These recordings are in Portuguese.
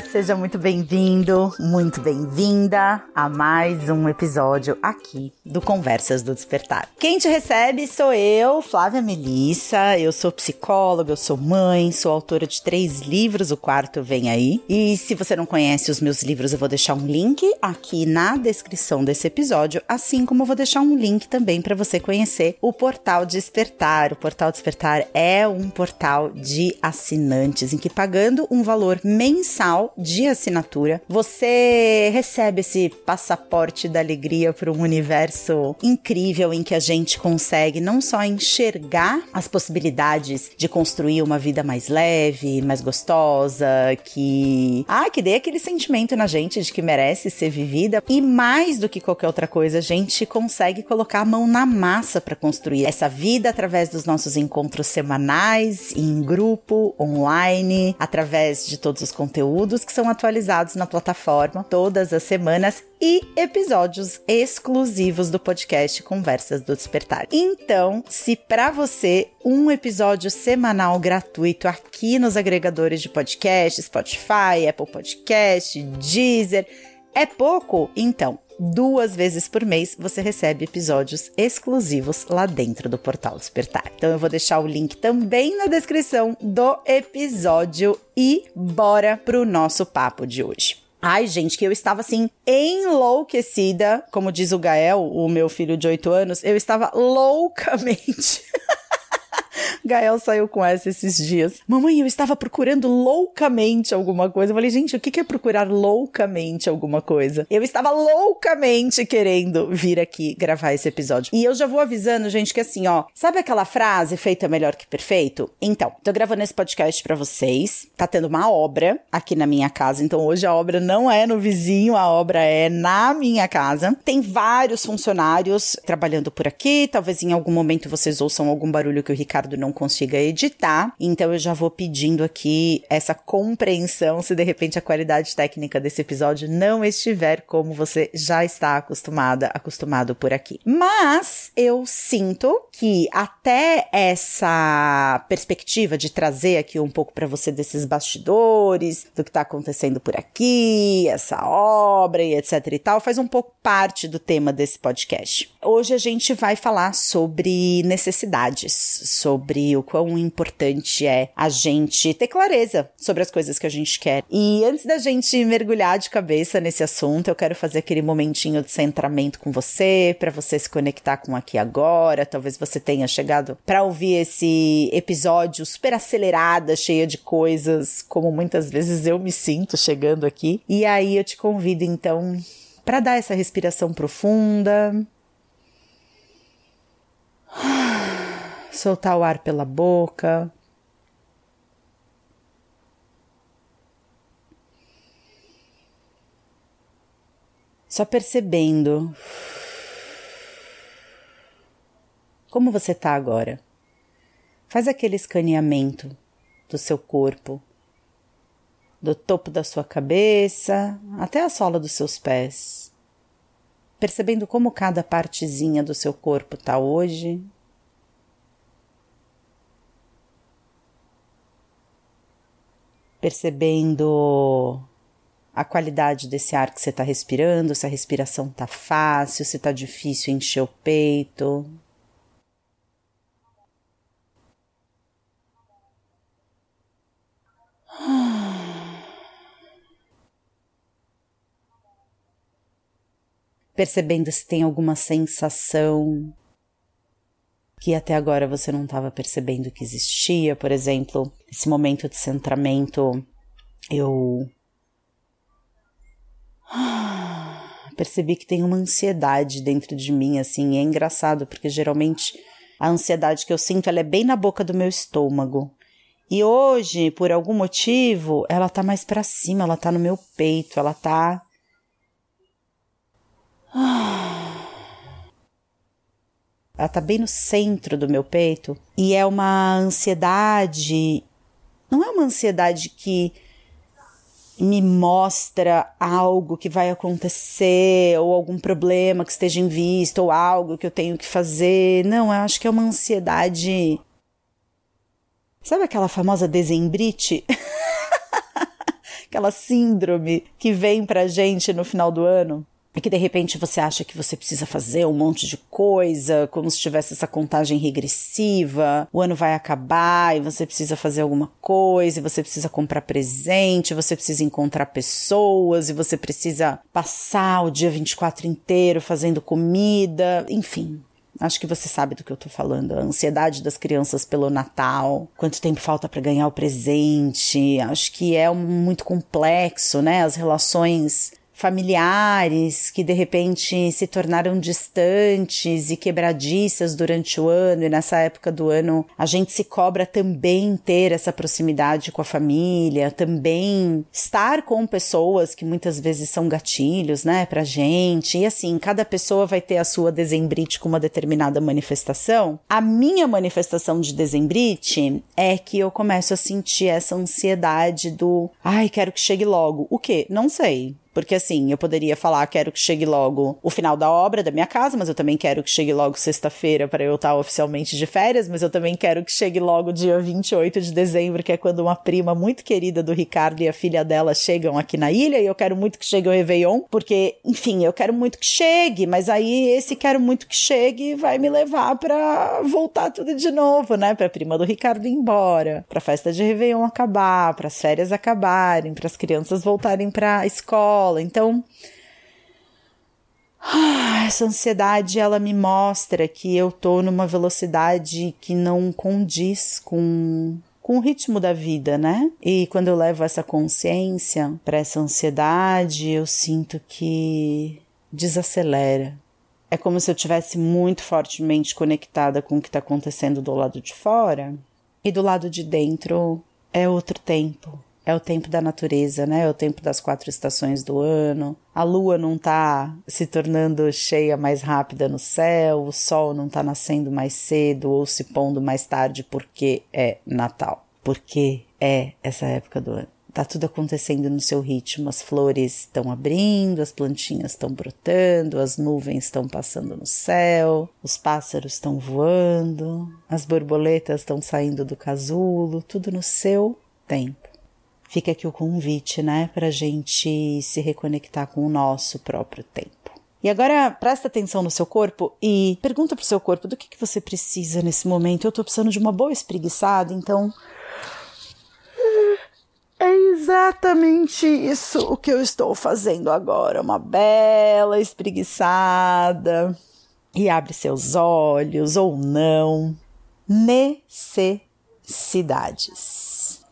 Seja muito bem-vindo, muito bem-vinda a mais um episódio aqui do Conversas do Despertar. Quem te recebe sou eu, Flávia Melissa. Eu sou psicóloga, eu sou mãe, sou autora de três livros, o quarto vem aí. E se você não conhece os meus livros, eu vou deixar um link aqui na descrição desse episódio, assim como eu vou deixar um link também para você conhecer o Portal Despertar. O Portal Despertar é um portal de assinantes em que pagando um valor mensal de assinatura, você recebe esse passaporte da alegria para um universo incrível em que a gente consegue não só enxergar as possibilidades de construir uma vida mais leve, mais gostosa, que ah, que dê aquele sentimento na gente de que merece ser vivida. E mais do que qualquer outra coisa, a gente consegue colocar a mão na massa para construir essa vida através dos nossos encontros semanais, em grupo, online, através de todos os conteúdos que são atualizados na plataforma todas as semanas e episódios exclusivos do podcast Conversas do Despertar. Então, se para você um episódio semanal gratuito aqui nos agregadores de podcast, Spotify, Apple Podcast, Deezer, é pouco? Então, duas vezes por mês você recebe episódios exclusivos lá dentro do Portal Despertar. Então eu vou deixar o link também na descrição do episódio e bora pro nosso papo de hoje. Ai, gente, que eu estava assim enlouquecida, como diz o Gael, o meu filho de 8 anos, eu estava loucamente Gael saiu com essa esses dias. Mamãe, eu estava procurando loucamente alguma coisa. Eu falei, gente, o que é procurar loucamente alguma coisa? Eu estava loucamente querendo vir aqui gravar esse episódio. E eu já vou avisando, gente, que assim, ó, sabe aquela frase feito é melhor que perfeito? Então, tô gravando esse podcast para vocês. Tá tendo uma obra aqui na minha casa. Então, hoje a obra não é no vizinho, a obra é na minha casa. Tem vários funcionários trabalhando por aqui. Talvez em algum momento vocês ouçam algum barulho que o Ricardo não consiga editar. Então eu já vou pedindo aqui essa compreensão se de repente a qualidade técnica desse episódio não estiver como você já está acostumada, acostumado por aqui. Mas eu sinto que até essa perspectiva de trazer aqui um pouco para você desses bastidores, do que está acontecendo por aqui, essa obra e etc e tal, faz um pouco parte do tema desse podcast. Hoje a gente vai falar sobre necessidades, sobre o quão importante é a gente ter clareza sobre as coisas que a gente quer. E antes da gente mergulhar de cabeça nesse assunto, eu quero fazer aquele momentinho de centramento com você, para você se conectar com aqui agora. Talvez você tenha chegado para ouvir esse episódio super acelerada, cheia de coisas, como muitas vezes eu me sinto chegando aqui. E aí eu te convido então para dar essa respiração profunda. Soltar o ar pela boca. Só percebendo como você está agora. Faz aquele escaneamento do seu corpo do topo da sua cabeça até a sola dos seus pés, percebendo como cada partezinha do seu corpo está hoje. Percebendo a qualidade desse ar que você está respirando, se a respiração está fácil, se está difícil encher o peito, percebendo se tem alguma sensação que até agora você não estava percebendo que existia. Por exemplo, esse momento de centramento, eu percebi que tem uma ansiedade dentro de mim, assim, é engraçado, porque geralmente a ansiedade que eu sinto, ela é bem na boca do meu estômago. E hoje, por algum motivo, ela tá mais para cima, ela tá no meu peito, ela tá ela tá bem no centro do meu peito e é uma ansiedade. Não é uma ansiedade que me mostra algo que vai acontecer ou algum problema que esteja em vista ou algo que eu tenho que fazer. Não, eu acho que é uma ansiedade. Sabe aquela famosa desembrite? aquela síndrome que vem pra gente no final do ano e que de repente você acha que você precisa fazer um monte de coisa, como se tivesse essa contagem regressiva, o ano vai acabar e você precisa fazer alguma coisa, e você precisa comprar presente, você precisa encontrar pessoas, e você precisa passar o dia 24 inteiro fazendo comida, enfim. Acho que você sabe do que eu tô falando. A ansiedade das crianças pelo Natal, quanto tempo falta para ganhar o presente. Acho que é muito complexo, né? As relações familiares que de repente se tornaram distantes e quebradiças durante o ano, e nessa época do ano a gente se cobra também ter essa proximidade com a família, também estar com pessoas que muitas vezes são gatilhos, né, pra gente. E assim, cada pessoa vai ter a sua dezembrite com uma determinada manifestação. A minha manifestação de dezembrite é que eu começo a sentir essa ansiedade do, ai, quero que chegue logo. O quê? Não sei. Porque assim, eu poderia falar, quero que chegue logo o final da obra da minha casa, mas eu também quero que chegue logo sexta-feira para eu estar oficialmente de férias, mas eu também quero que chegue logo dia 28 de dezembro, que é quando uma prima muito querida do Ricardo e a filha dela chegam aqui na ilha, e eu quero muito que chegue o Réveillon, porque, enfim, eu quero muito que chegue, mas aí esse quero muito que chegue vai me levar para voltar tudo de novo, né? Pra prima do Ricardo ir embora, pra festa de Réveillon acabar, para as férias acabarem, para as crianças voltarem para a escola escola. Então, essa ansiedade ela me mostra que eu tô numa velocidade que não condiz com com o ritmo da vida, né? E quando eu levo essa consciência para essa ansiedade, eu sinto que desacelera. É como se eu tivesse muito fortemente conectada com o que está acontecendo do lado de fora e do lado de dentro é outro tempo é o tempo da natureza, né? É o tempo das quatro estações do ano. A lua não tá se tornando cheia mais rápida no céu, o sol não tá nascendo mais cedo ou se pondo mais tarde porque é Natal. Porque é essa época do ano. Tá tudo acontecendo no seu ritmo. As flores estão abrindo, as plantinhas estão brotando, as nuvens estão passando no céu, os pássaros estão voando, as borboletas estão saindo do casulo, tudo no seu tempo fica aqui o convite, né, para gente se reconectar com o nosso próprio tempo. E agora presta atenção no seu corpo e pergunta pro seu corpo do que, que você precisa nesse momento. Eu tô precisando de uma boa espreguiçada, então. É exatamente isso o que eu estou fazendo agora. Uma bela espreguiçada. E abre seus olhos ou não. Necessidades.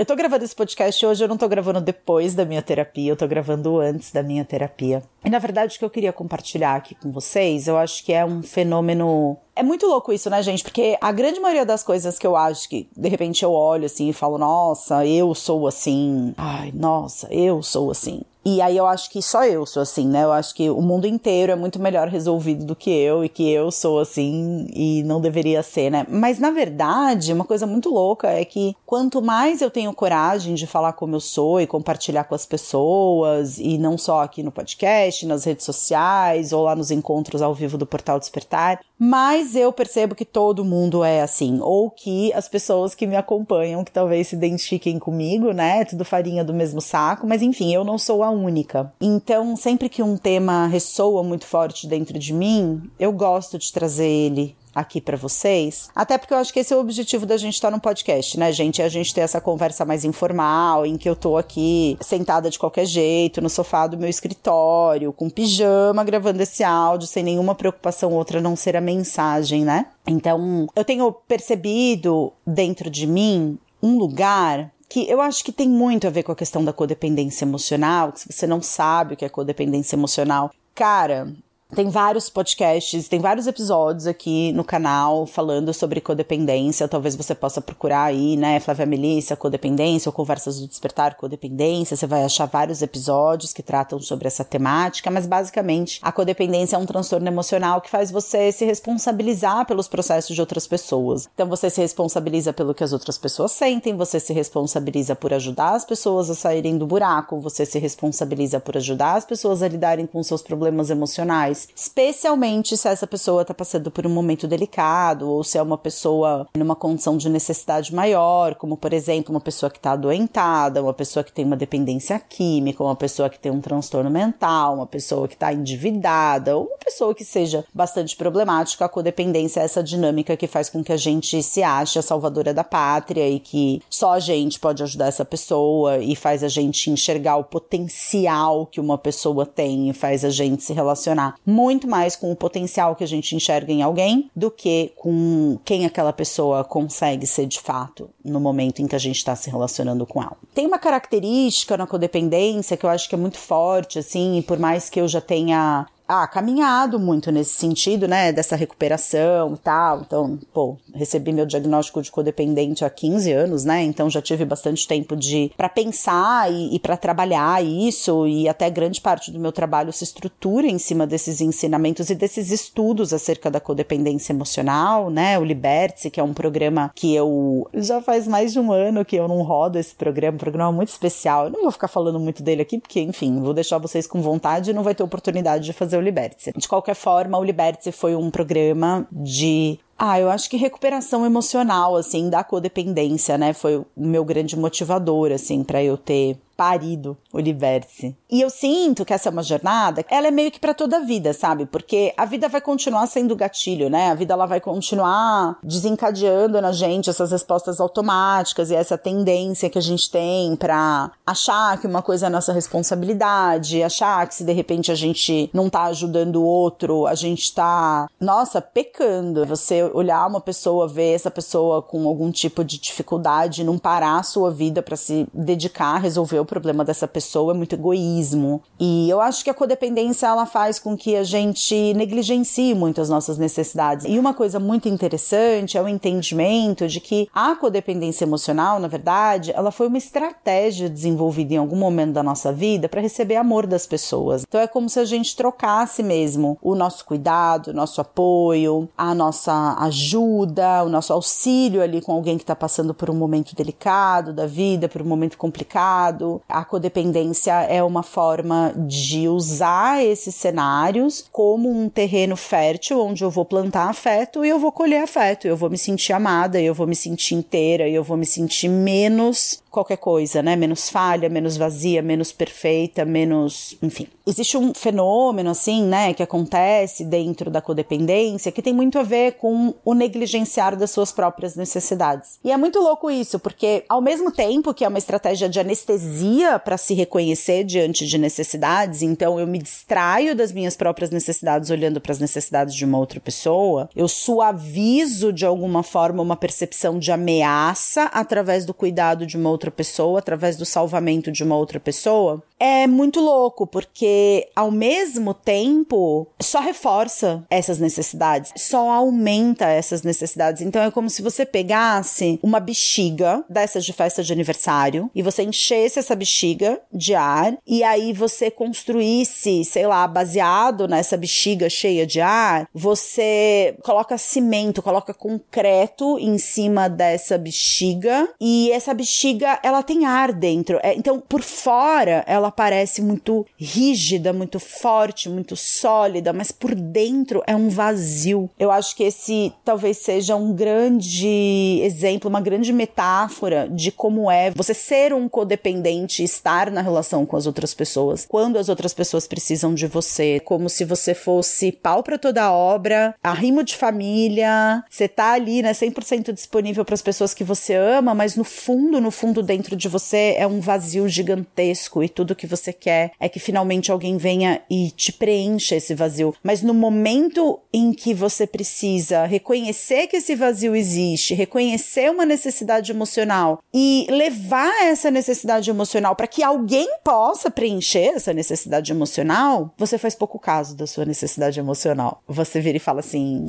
Eu tô gravando esse podcast hoje, eu não tô gravando depois da minha terapia, eu tô gravando antes da minha terapia. E na verdade, o que eu queria compartilhar aqui com vocês, eu acho que é um fenômeno. É muito louco isso, né, gente? Porque a grande maioria das coisas que eu acho que, de repente, eu olho assim e falo, nossa, eu sou assim. Ai, nossa, eu sou assim. E aí eu acho que só eu sou assim, né? Eu acho que o mundo inteiro é muito melhor resolvido do que eu e que eu sou assim e não deveria ser, né? Mas na verdade, uma coisa muito louca é que quanto mais eu tenho coragem de falar como eu sou e compartilhar com as pessoas, e não só aqui no podcast, nas redes sociais ou lá nos encontros ao vivo do Portal Despertar, mais eu percebo que todo mundo é assim, ou que as pessoas que me acompanham, que talvez se identifiquem comigo, né? Tudo farinha do mesmo saco, mas enfim, eu não sou a única. Então, sempre que um tema ressoa muito forte dentro de mim, eu gosto de trazer ele aqui para vocês. Até porque eu acho que esse é o objetivo da gente estar no podcast, né, gente? É a gente ter essa conversa mais informal, em que eu tô aqui sentada de qualquer jeito, no sofá do meu escritório, com pijama, gravando esse áudio, sem nenhuma preocupação outra não ser a mensagem, né? Então, eu tenho percebido dentro de mim um lugar que eu acho que tem muito a ver com a questão da codependência emocional, que se você não sabe o que é codependência emocional, cara, tem vários podcasts, tem vários episódios aqui no canal falando sobre codependência. Talvez você possa procurar aí, né, Flávia Melissa, codependência ou Conversas do Despertar, codependência. Você vai achar vários episódios que tratam sobre essa temática, mas basicamente a codependência é um transtorno emocional que faz você se responsabilizar pelos processos de outras pessoas. Então você se responsabiliza pelo que as outras pessoas sentem, você se responsabiliza por ajudar as pessoas a saírem do buraco, você se responsabiliza por ajudar as pessoas a lidarem com seus problemas emocionais especialmente se essa pessoa está passando por um momento delicado ou se é uma pessoa numa condição de necessidade maior, como por exemplo uma pessoa que está adoentada, uma pessoa que tem uma dependência química, uma pessoa que tem um transtorno mental, uma pessoa que está endividada, ou uma pessoa que seja bastante problemática. A codependência é essa dinâmica que faz com que a gente se ache a salvadora da pátria e que só a gente pode ajudar essa pessoa e faz a gente enxergar o potencial que uma pessoa tem e faz a gente se relacionar muito mais com o potencial que a gente enxerga em alguém do que com quem aquela pessoa consegue ser de fato no momento em que a gente está se relacionando com ela. Tem uma característica na codependência que eu acho que é muito forte, assim, e por mais que eu já tenha ah, caminhado muito nesse sentido, né, dessa recuperação e tal. Então, pô, recebi meu diagnóstico de codependente há 15 anos, né? Então já tive bastante tempo de para pensar e, e para trabalhar isso e até grande parte do meu trabalho se estrutura em cima desses ensinamentos e desses estudos acerca da codependência emocional, né? O Liberte, que é um programa que eu já faz mais de um ano que eu não rodo esse programa, um programa muito especial. Eu não vou ficar falando muito dele aqui porque, enfim, vou deixar vocês com vontade e não vai ter oportunidade de fazer o Liberte. De qualquer forma, o Liberte foi um programa de ah, eu acho que recuperação emocional, assim, da codependência, né? Foi o meu grande motivador, assim, para eu ter parido o Liberte. E eu sinto que essa é uma jornada, ela é meio que para toda a vida, sabe? Porque a vida vai continuar sendo gatilho, né? A vida ela vai continuar desencadeando na gente essas respostas automáticas e essa tendência que a gente tem para achar que uma coisa é nossa responsabilidade, achar que se de repente a gente não tá ajudando o outro, a gente tá, nossa, pecando. Você olhar uma pessoa, ver essa pessoa com algum tipo de dificuldade, não parar a sua vida para se dedicar a resolver o problema dessa pessoa é muito egoísmo. E eu acho que a codependência ela faz com que a gente negligencie muito as nossas necessidades. E uma coisa muito interessante é o entendimento de que a codependência emocional, na verdade, ela foi uma estratégia desenvolvida em algum momento da nossa vida para receber amor das pessoas. Então é como se a gente trocasse mesmo o nosso cuidado, o nosso apoio, a nossa ajuda, o nosso auxílio ali com alguém que está passando por um momento delicado da vida, por um momento complicado, a codependência é uma forma de usar esses cenários como um terreno fértil onde eu vou plantar afeto e eu vou colher afeto, eu vou me sentir amada, eu vou me sentir inteira, eu vou me sentir menos qualquer coisa, né? Menos falha, menos vazia, menos perfeita, menos. Enfim. Existe um fenômeno, assim, né, que acontece dentro da codependência que tem muito a ver com o negligenciar das suas próprias necessidades. E é muito louco isso, porque ao mesmo tempo que é uma estratégia de anestesia para se reconhecer diante de necessidades, então eu me distraio das minhas próprias necessidades olhando para as necessidades de uma outra pessoa, eu suavizo de alguma forma uma percepção de ameaça através do cuidado de uma outra outra pessoa, através do salvamento de uma outra pessoa, é muito louco, porque ao mesmo tempo só reforça essas necessidades, só aumenta essas necessidades. Então é como se você pegasse uma bexiga dessas de festa de aniversário e você enchesse essa bexiga de ar e aí você construísse, sei lá, baseado nessa bexiga cheia de ar, você coloca cimento, coloca concreto em cima dessa bexiga e essa bexiga ela tem ar dentro. É, então por fora ela ela parece muito rígida, muito forte, muito sólida, mas por dentro é um vazio. Eu acho que esse talvez seja um grande exemplo, uma grande metáfora de como é você ser um codependente, estar na relação com as outras pessoas, quando as outras pessoas precisam de você, como se você fosse pau para toda obra, arrimo de família, você tá ali, né, 100% disponível para as pessoas que você ama, mas no fundo, no fundo dentro de você é um vazio gigantesco e tudo que você quer é que finalmente alguém venha e te preencha esse vazio. Mas no momento em que você precisa reconhecer que esse vazio existe, reconhecer uma necessidade emocional e levar essa necessidade emocional para que alguém possa preencher essa necessidade emocional, você faz pouco caso da sua necessidade emocional. Você vira e fala assim: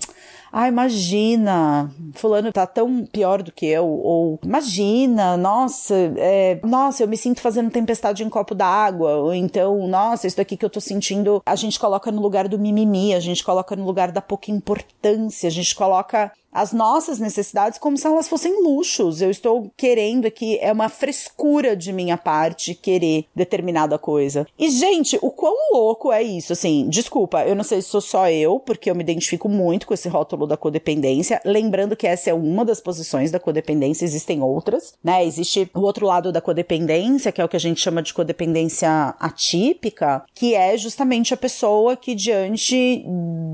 ah, imagina, fulano tá tão pior do que eu, ou imagina, nossa, é, nossa, eu me sinto fazendo tempestade em copo d'água, ou então, nossa, isso daqui que eu tô sentindo, a gente coloca no lugar do mimimi, a gente coloca no lugar da pouca importância, a gente coloca as nossas necessidades como se elas fossem luxos. Eu estou querendo aqui, é uma frescura de minha parte querer determinada coisa. E, gente, o quão louco é isso? Assim, desculpa, eu não sei se sou só eu, porque eu me identifico muito com esse rótulo da codependência. Lembrando que essa é uma das posições da codependência, existem outras, né? Existe o outro lado da codependência, que é o que a gente chama de codependência atípica, que é justamente a pessoa que, diante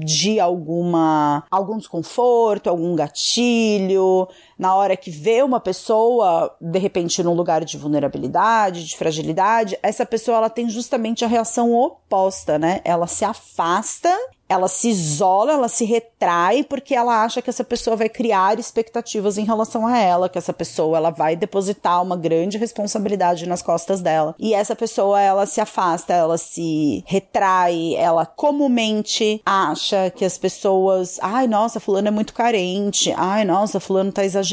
de alguma algum desconforto, algum gatilho, na hora que vê uma pessoa, de repente, num lugar de vulnerabilidade, de fragilidade, essa pessoa ela tem justamente a reação oposta, né? Ela se afasta ela se isola, ela se retrai porque ela acha que essa pessoa vai criar expectativas em relação a ela, que essa pessoa ela vai depositar uma grande responsabilidade nas costas dela. E essa pessoa ela se afasta, ela se retrai, ela comumente acha que as pessoas, ai, nossa, fulano é muito carente. Ai, nossa, fulano tá exagerando.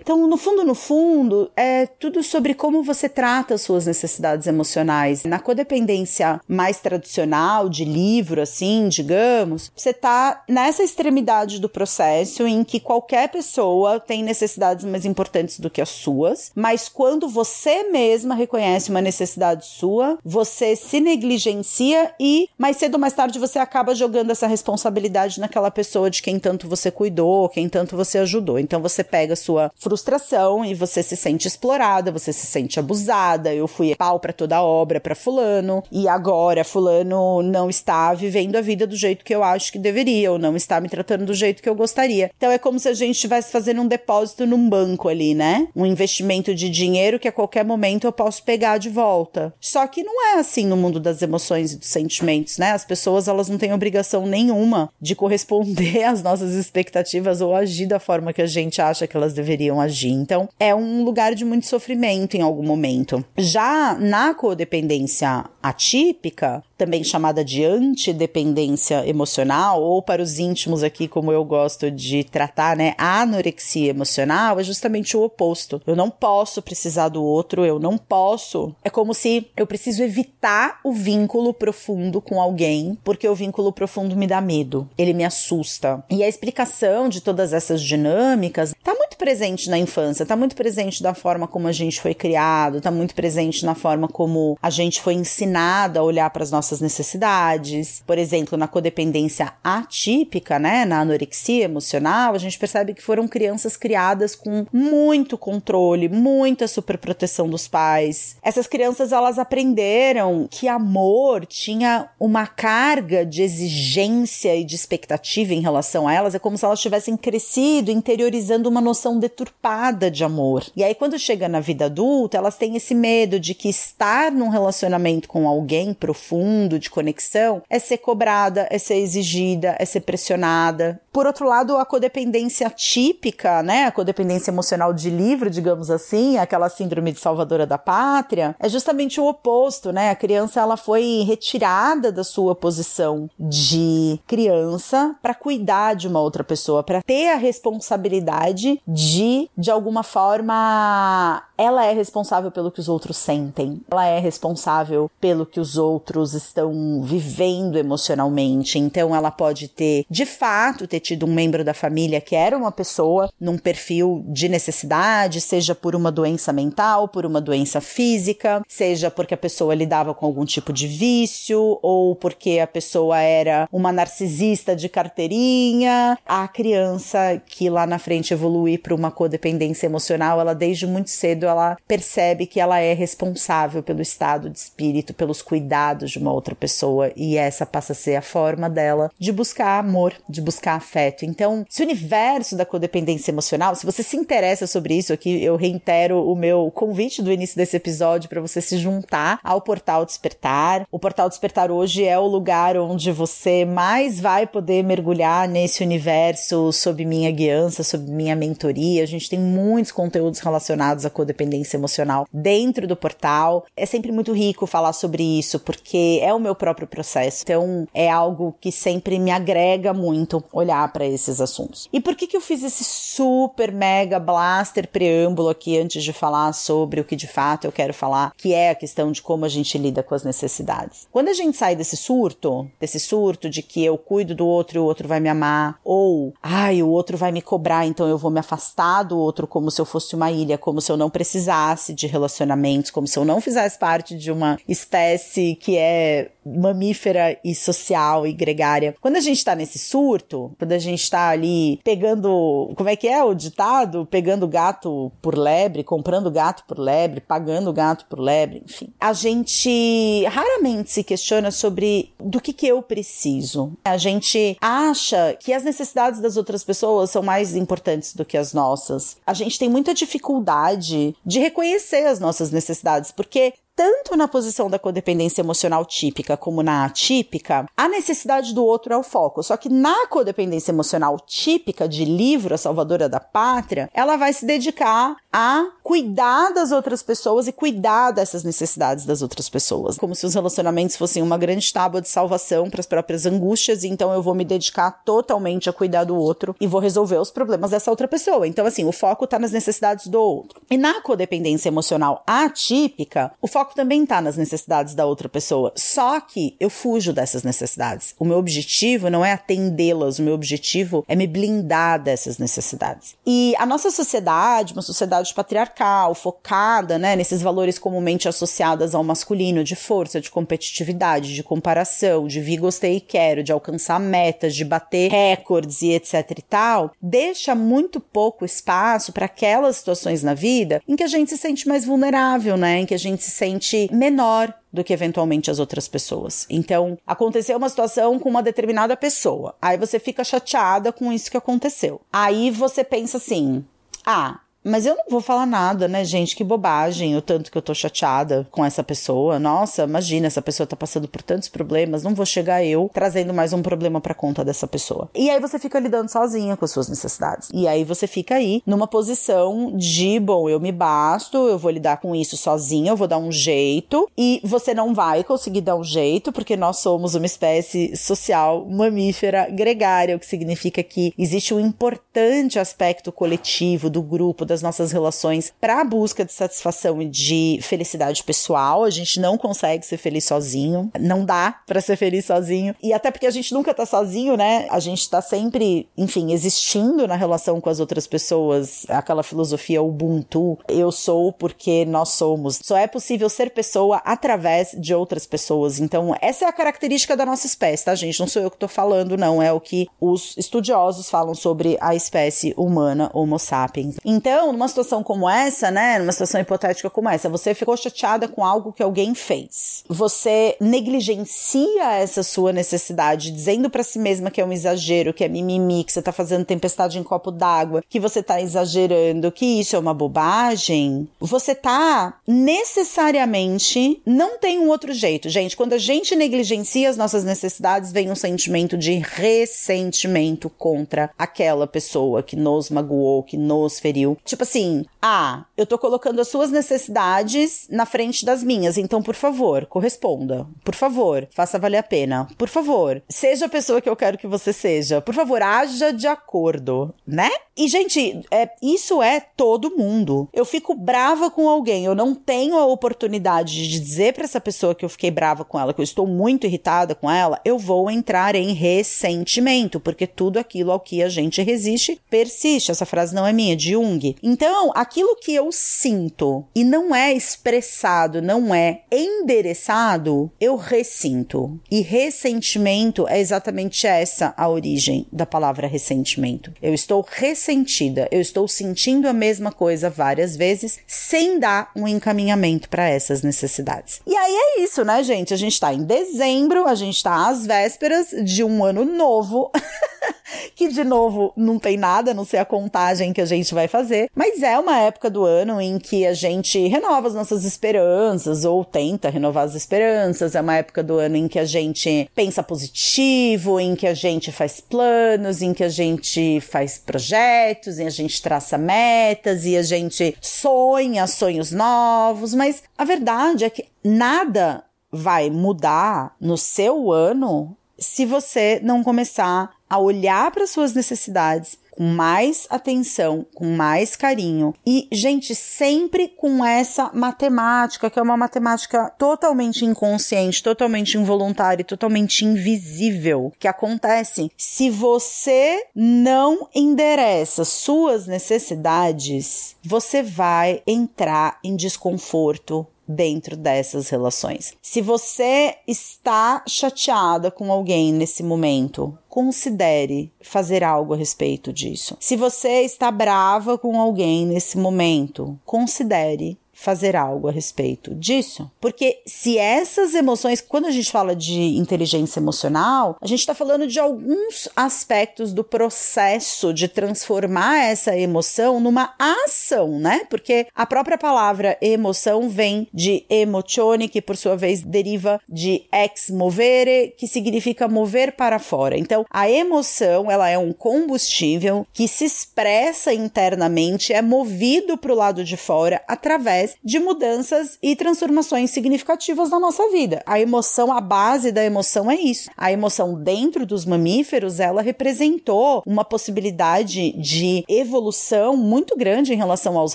Então, no fundo, no fundo, é tudo sobre como você trata as suas necessidades emocionais. Na codependência mais tradicional de livro assim, digamos, você tá nessa extremidade do processo em que qualquer pessoa tem necessidades mais importantes do que as suas, mas quando você mesma reconhece uma necessidade sua, você se negligencia e mais cedo ou mais tarde você acaba jogando essa responsabilidade naquela pessoa de quem tanto você cuidou, quem tanto você ajudou. Então você pega sua frustração e você se sente explorada, você se sente abusada. Eu fui pau para toda a obra para fulano e agora fulano não está vivendo a vida do jeito que eu acho que deveria, ou não está me tratando do jeito que eu gostaria. Então é como se a gente estivesse fazendo um depósito num banco ali, né? Um investimento de dinheiro que a qualquer momento eu posso pegar de volta. Só que não é assim no mundo das emoções e dos sentimentos, né? As pessoas elas não têm obrigação nenhuma de corresponder às nossas expectativas ou agir da forma que a gente acha que elas deveriam agir. Então é um lugar de muito sofrimento em algum momento. Já na codependência atípica, também chamada de antidependência emocional, ou para os íntimos aqui, como eu gosto de tratar, né, a anorexia emocional é justamente o oposto. Eu não posso precisar do outro, eu não posso. É como se eu preciso evitar o vínculo profundo com alguém, porque o vínculo profundo me dá medo, ele me assusta. E a explicação de todas essas dinâmicas tá presente na infância, tá muito presente da forma como a gente foi criado, tá muito presente na forma como a gente foi ensinado a olhar para as nossas necessidades. Por exemplo, na codependência atípica, né, na anorexia emocional, a gente percebe que foram crianças criadas com muito controle, muita superproteção dos pais. Essas crianças elas aprenderam que amor tinha uma carga de exigência e de expectativa em relação a elas, é como se elas tivessem crescido interiorizando uma noção deturpada de amor. E aí quando chega na vida adulta, elas têm esse medo de que estar num relacionamento com alguém profundo de conexão é ser cobrada, é ser exigida, é ser pressionada. Por outro lado, a codependência típica, né, a codependência emocional de livro, digamos assim, aquela síndrome de salvadora da pátria, é justamente o oposto, né? A criança ela foi retirada da sua posição de criança para cuidar de uma outra pessoa, para ter a responsabilidade de de alguma forma ela é responsável pelo que os outros sentem. Ela é responsável pelo que os outros estão vivendo emocionalmente. Então ela pode ter, de fato, ter tido um membro da família que era uma pessoa num perfil de necessidade, seja por uma doença mental, por uma doença física, seja porque a pessoa lidava com algum tipo de vício ou porque a pessoa era uma narcisista de carteirinha. A criança que lá na frente evoluir para uma codependência emocional, ela desde muito cedo ela percebe que ela é responsável pelo estado de espírito, pelos cuidados de uma outra pessoa e essa passa a ser a forma dela de buscar amor, de buscar afeto. Então, esse universo da codependência emocional, se você se interessa sobre isso aqui, eu reitero o meu convite do início desse episódio para você se juntar ao Portal Despertar. O Portal Despertar hoje é o lugar onde você mais vai poder mergulhar nesse universo sob minha guiança, sob minha mentoria consultoria, a gente tem muitos conteúdos relacionados à codependência emocional dentro do portal. É sempre muito rico falar sobre isso, porque é o meu próprio processo. Então, é algo que sempre me agrega muito olhar para esses assuntos. E por que que eu fiz esse super mega blaster preâmbulo aqui antes de falar sobre o que de fato eu quero falar, que é a questão de como a gente lida com as necessidades? Quando a gente sai desse surto, desse surto de que eu cuido do outro e o outro vai me amar, ou ai, o outro vai me cobrar, então eu vou me afastar do outro como se eu fosse uma ilha, como se eu não precisasse de relacionamentos, como se eu não fizesse parte de uma espécie que é mamífera e social e gregária. Quando a gente tá nesse surto, quando a gente tá ali pegando, como é que é o ditado? Pegando gato por lebre, comprando gato por lebre, pagando gato por lebre, enfim. A gente raramente se questiona sobre do que que eu preciso. A gente acha que as necessidades das outras pessoas são mais importantes do que as nossas. A gente tem muita dificuldade de reconhecer as nossas necessidades, porque tanto na posição da codependência emocional típica como na atípica, a necessidade do outro é o foco. Só que na codependência emocional típica de livro A Salvadora da Pátria, ela vai se dedicar a cuidar das outras pessoas e cuidar dessas necessidades das outras pessoas. Como se os relacionamentos fossem uma grande tábua de salvação para as próprias angústias, e então eu vou me dedicar totalmente a cuidar do outro e vou resolver os problemas dessa outra pessoa. Então, assim, o foco está nas necessidades do outro. E na codependência emocional atípica, o foco foco também está nas necessidades da outra pessoa. Só que eu fujo dessas necessidades. O meu objetivo não é atendê-las, o meu objetivo é me blindar dessas necessidades. E a nossa sociedade, uma sociedade patriarcal, focada né, nesses valores comumente associados ao masculino, de força, de competitividade, de comparação, de vi, gostei e quero, de alcançar metas, de bater recordes e etc e tal, deixa muito pouco espaço para aquelas situações na vida em que a gente se sente mais vulnerável, né? Em que a gente se sente menor do que eventualmente as outras pessoas. Então, aconteceu uma situação com uma determinada pessoa. Aí você fica chateada com isso que aconteceu. Aí você pensa assim: ah, mas eu não vou falar nada, né, gente? Que bobagem, o tanto que eu tô chateada com essa pessoa. Nossa, imagina, essa pessoa tá passando por tantos problemas, não vou chegar eu trazendo mais um problema pra conta dessa pessoa. E aí você fica lidando sozinha com as suas necessidades. E aí você fica aí numa posição de, bom, eu me basto, eu vou lidar com isso sozinha, eu vou dar um jeito. E você não vai conseguir dar um jeito, porque nós somos uma espécie social mamífera gregária, o que significa que existe um importante aspecto coletivo do grupo das nossas relações para a busca de satisfação e de felicidade pessoal. A gente não consegue ser feliz sozinho, não dá para ser feliz sozinho. E até porque a gente nunca tá sozinho, né? A gente tá sempre, enfim, existindo na relação com as outras pessoas. Aquela filosofia Ubuntu, eu sou porque nós somos. Só é possível ser pessoa através de outras pessoas. Então, essa é a característica da nossa espécie, tá, gente? Não sou eu que tô falando, não. É o que os estudiosos falam sobre a espécie humana Homo sapiens. Então, então, numa situação como essa, né, numa situação hipotética como essa, você ficou chateada com algo que alguém fez. Você negligencia essa sua necessidade, dizendo para si mesma que é um exagero, que é mimimi, que você tá fazendo tempestade em copo d'água, que você tá exagerando, que isso é uma bobagem. Você tá necessariamente não tem um outro jeito, gente. Quando a gente negligencia as nossas necessidades, vem um sentimento de ressentimento contra aquela pessoa que nos magoou, que nos feriu. Tipo assim, ah, eu tô colocando as suas necessidades na frente das minhas, então por favor, corresponda. Por favor, faça valer a pena. Por favor, seja a pessoa que eu quero que você seja. Por favor, haja de acordo, né? E gente, é, isso é todo mundo. Eu fico brava com alguém, eu não tenho a oportunidade de dizer para essa pessoa que eu fiquei brava com ela, que eu estou muito irritada com ela, eu vou entrar em ressentimento, porque tudo aquilo ao que a gente resiste persiste. Essa frase não é minha, é de Jung. Então, aquilo que eu sinto e não é expressado, não é endereçado, eu ressinto. E ressentimento é exatamente essa a origem da palavra ressentimento. Eu estou ressentida, eu estou sentindo a mesma coisa várias vezes sem dar um encaminhamento para essas necessidades. E aí é isso, né, gente? A gente tá em dezembro, a gente tá às vésperas de um ano novo. que de novo não tem nada, não sei a contagem que a gente vai fazer, mas é uma época do ano em que a gente renova as nossas esperanças ou tenta renovar as esperanças, é uma época do ano em que a gente pensa positivo, em que a gente faz planos, em que a gente faz projetos, em a gente traça metas e a gente sonha sonhos novos, mas a verdade é que nada vai mudar no seu ano se você não começar a olhar para suas necessidades com mais atenção, com mais carinho. E, gente, sempre com essa matemática, que é uma matemática totalmente inconsciente, totalmente involuntária e totalmente invisível, que acontece se você não endereça suas necessidades, você vai entrar em desconforto dentro dessas relações. Se você está chateada com alguém nesse momento, considere fazer algo a respeito disso. Se você está brava com alguém nesse momento, considere fazer algo a respeito disso. Porque se essas emoções, quando a gente fala de inteligência emocional, a gente está falando de alguns aspectos do processo de transformar essa emoção numa ação, né? Porque a própria palavra emoção vem de emozione, que por sua vez deriva de ex movere, que significa mover para fora. Então, a emoção, ela é um combustível que se expressa internamente, é movido para o lado de fora através de mudanças e transformações significativas na nossa vida. A emoção, a base da emoção é isso. A emoção dentro dos mamíferos, ela representou uma possibilidade de evolução muito grande em relação aos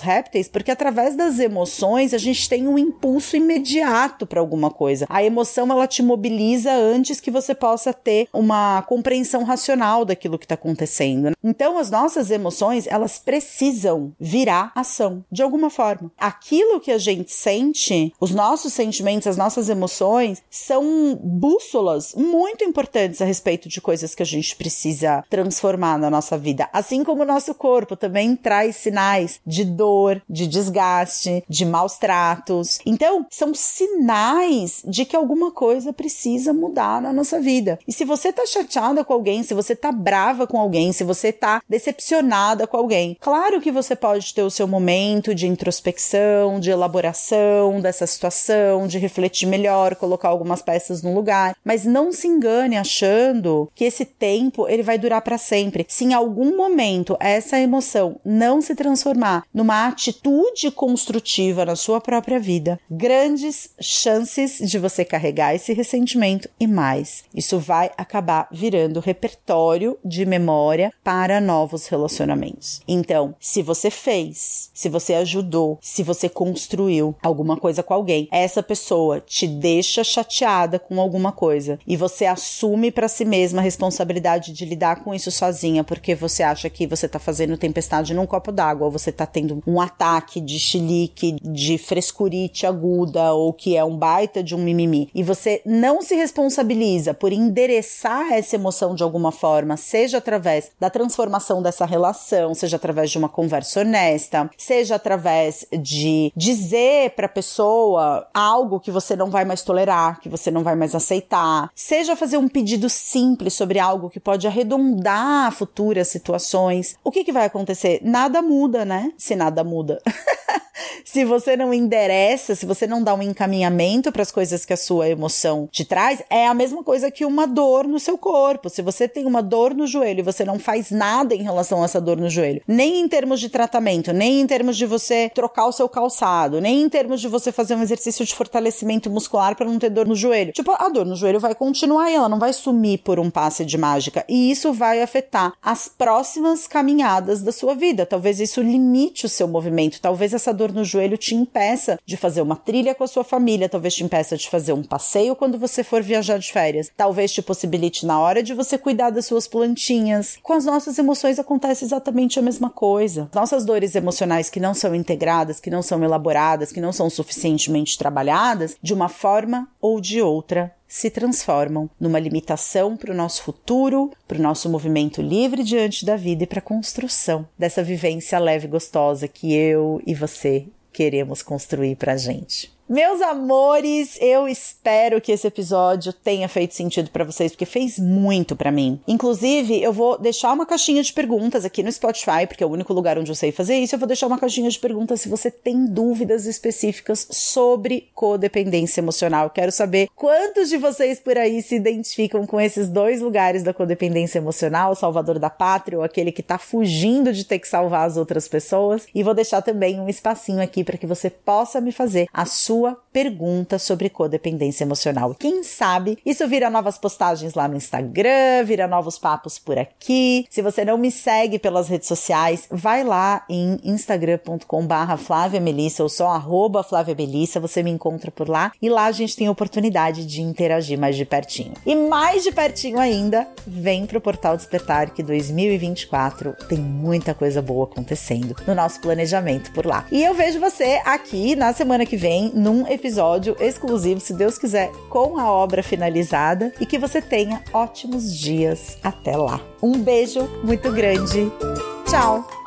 répteis, porque através das emoções a gente tem um impulso imediato para alguma coisa. A emoção ela te mobiliza antes que você possa ter uma compreensão racional daquilo que está acontecendo. Então as nossas emoções elas precisam virar ação de alguma forma. Aquilo aquilo que a gente sente, os nossos sentimentos, as nossas emoções, são bússolas muito importantes a respeito de coisas que a gente precisa transformar na nossa vida. Assim como o nosso corpo também traz sinais de dor, de desgaste, de maus tratos. Então, são sinais de que alguma coisa precisa mudar na nossa vida. E se você tá chateada com alguém, se você tá brava com alguém, se você tá decepcionada com alguém, claro que você pode ter o seu momento de introspecção, de elaboração dessa situação, de refletir melhor, colocar algumas peças no lugar, mas não se engane achando que esse tempo ele vai durar para sempre. Se em algum momento essa emoção não se transformar numa atitude construtiva na sua própria vida, grandes chances de você carregar esse ressentimento e mais. Isso vai acabar virando repertório de memória para novos relacionamentos. Então, se você fez, se você ajudou, se você construiu alguma coisa com alguém. Essa pessoa te deixa chateada com alguma coisa e você assume para si mesma a responsabilidade de lidar com isso sozinha, porque você acha que você tá fazendo tempestade num copo d'água, ou você tá tendo um ataque de chilique, de frescurite aguda, ou que é um baita de um mimimi, e você não se responsabiliza por endereçar essa emoção de alguma forma, seja através da transformação dessa relação, seja através de uma conversa honesta, seja através de dizer para a pessoa algo que você não vai mais tolerar, que você não vai mais aceitar, seja fazer um pedido simples sobre algo que pode arredondar futuras situações. O que, que vai acontecer? Nada muda, né? Se nada muda. se você não endereça, se você não dá um encaminhamento para as coisas que a sua emoção te traz, é a mesma coisa que uma dor no seu corpo. Se você tem uma dor no joelho e você não faz nada em relação a essa dor no joelho, nem em termos de tratamento, nem em termos de você trocar o seu calçado, nem em termos de você fazer um exercício de fortalecimento muscular para não ter dor no joelho. Tipo, a dor no joelho vai continuar e ela não vai sumir por um passe de mágica. E isso vai afetar as próximas caminhadas da sua vida. Talvez isso limite o seu movimento. Talvez essa dor no joelho te impeça de fazer uma trilha com a sua família, talvez te impeça de fazer um passeio quando você for viajar de férias, talvez te possibilite na hora de você cuidar das suas plantinhas. Com as nossas emoções acontece exatamente a mesma coisa. Nossas dores emocionais que não são integradas, que não são elaboradas, que não são suficientemente trabalhadas, de uma forma ou de outra se transformam numa limitação para o nosso futuro, para o nosso movimento livre diante da vida e para a construção dessa vivência leve e gostosa que eu e você queremos construir para a gente. Meus amores, eu espero que esse episódio tenha feito sentido para vocês, porque fez muito para mim. Inclusive, eu vou deixar uma caixinha de perguntas aqui no Spotify, porque é o único lugar onde eu sei fazer isso. Eu vou deixar uma caixinha de perguntas se você tem dúvidas específicas sobre codependência emocional. Quero saber quantos de vocês por aí se identificam com esses dois lugares da codependência emocional, o salvador da pátria ou aquele que tá fugindo de ter que salvar as outras pessoas. E vou deixar também um espacinho aqui para que você possa me fazer a sua sua pergunta sobre codependência emocional. Quem sabe isso vira novas postagens lá no Instagram, vira novos papos por aqui. Se você não me segue pelas redes sociais, vai lá em instagram.com/barra Flávia Melissa ou só arroba Flávia Melissa, você me encontra por lá e lá a gente tem a oportunidade de interagir mais de pertinho. E mais de pertinho ainda, vem pro Portal Despertar que 2024 tem muita coisa boa acontecendo no nosso planejamento por lá. E eu vejo você aqui na semana que vem num episódio exclusivo, se Deus quiser, com a obra finalizada e que você tenha ótimos dias até lá. Um beijo muito grande. Tchau!